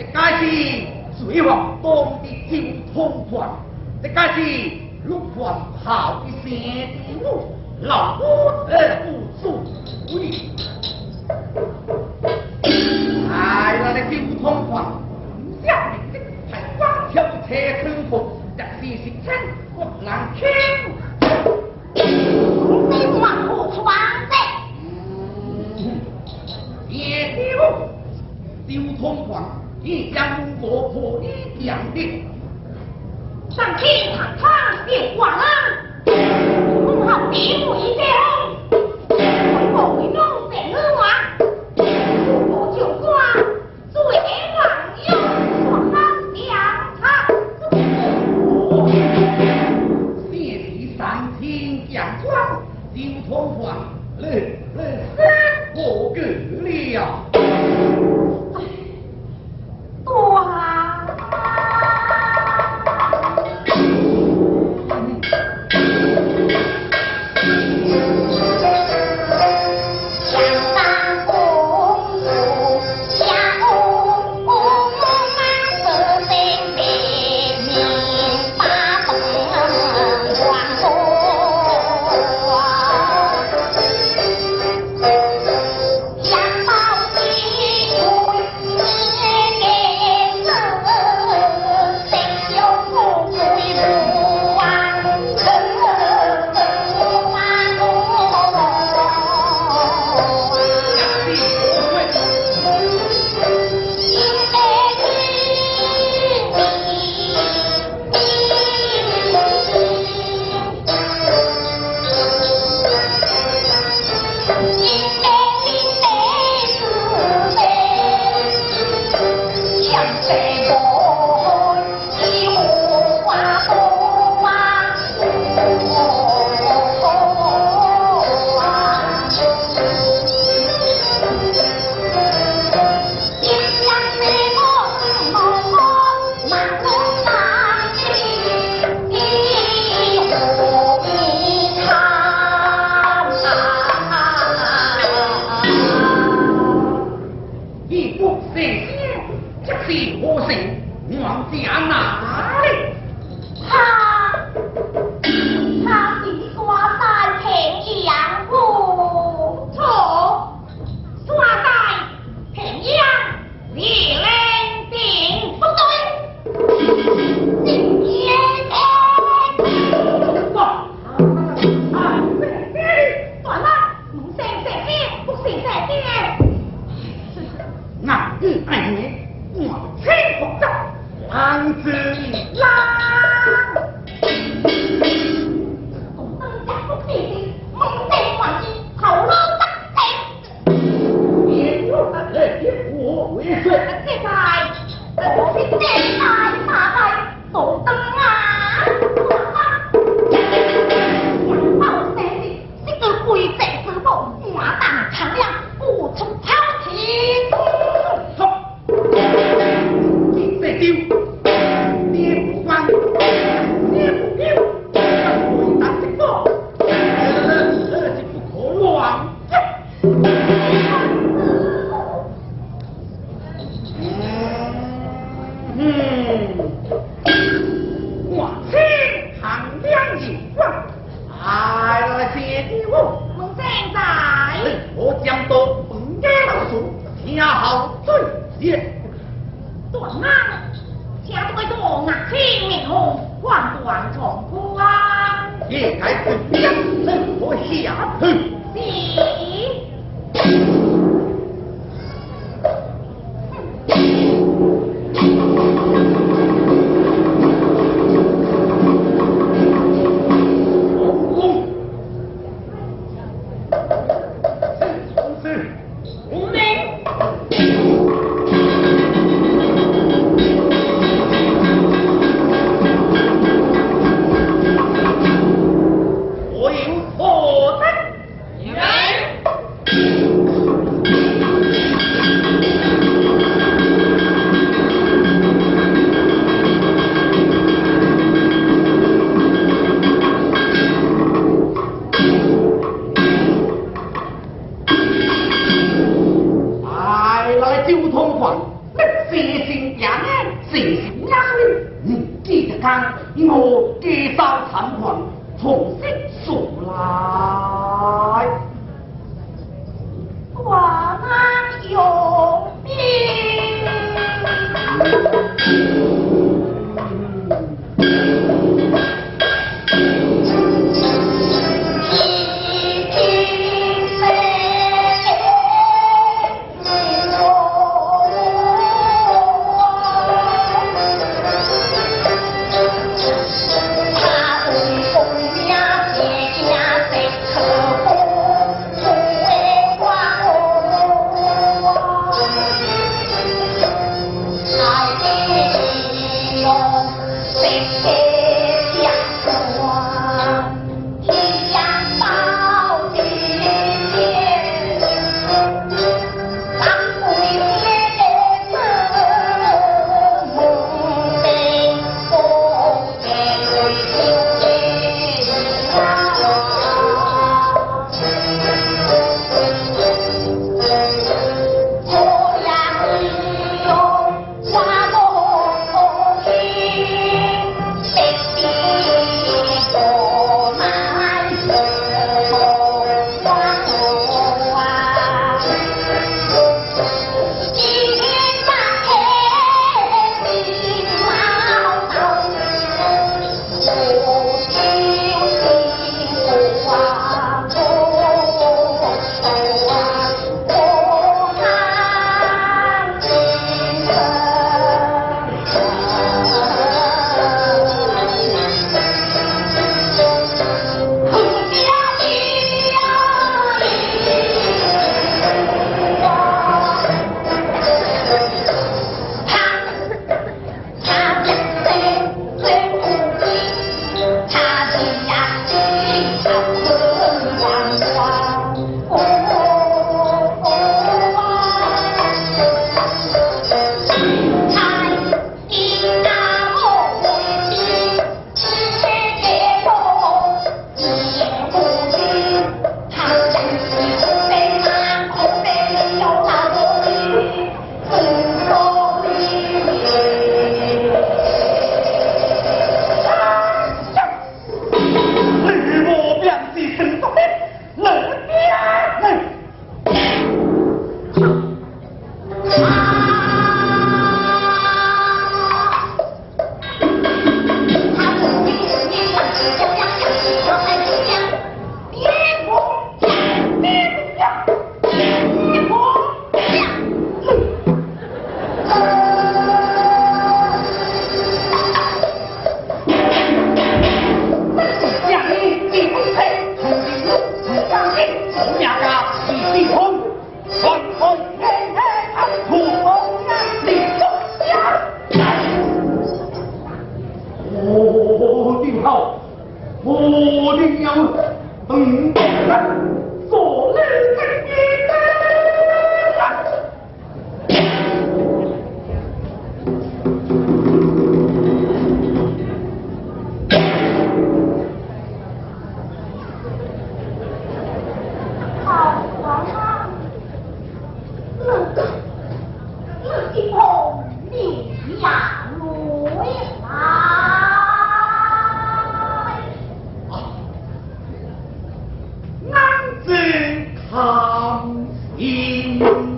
这家是水王东的交通关，这家是陆王好一些的，老夫二不足矣。哎呀，那交通关，下面这还光条车坤破，这是是真不难听。通狂。一将我婆一讲的上天堂闯天花狼母后别回头快就好娘疼谢你三天假装就同房我 Thank you. come in.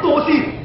多谢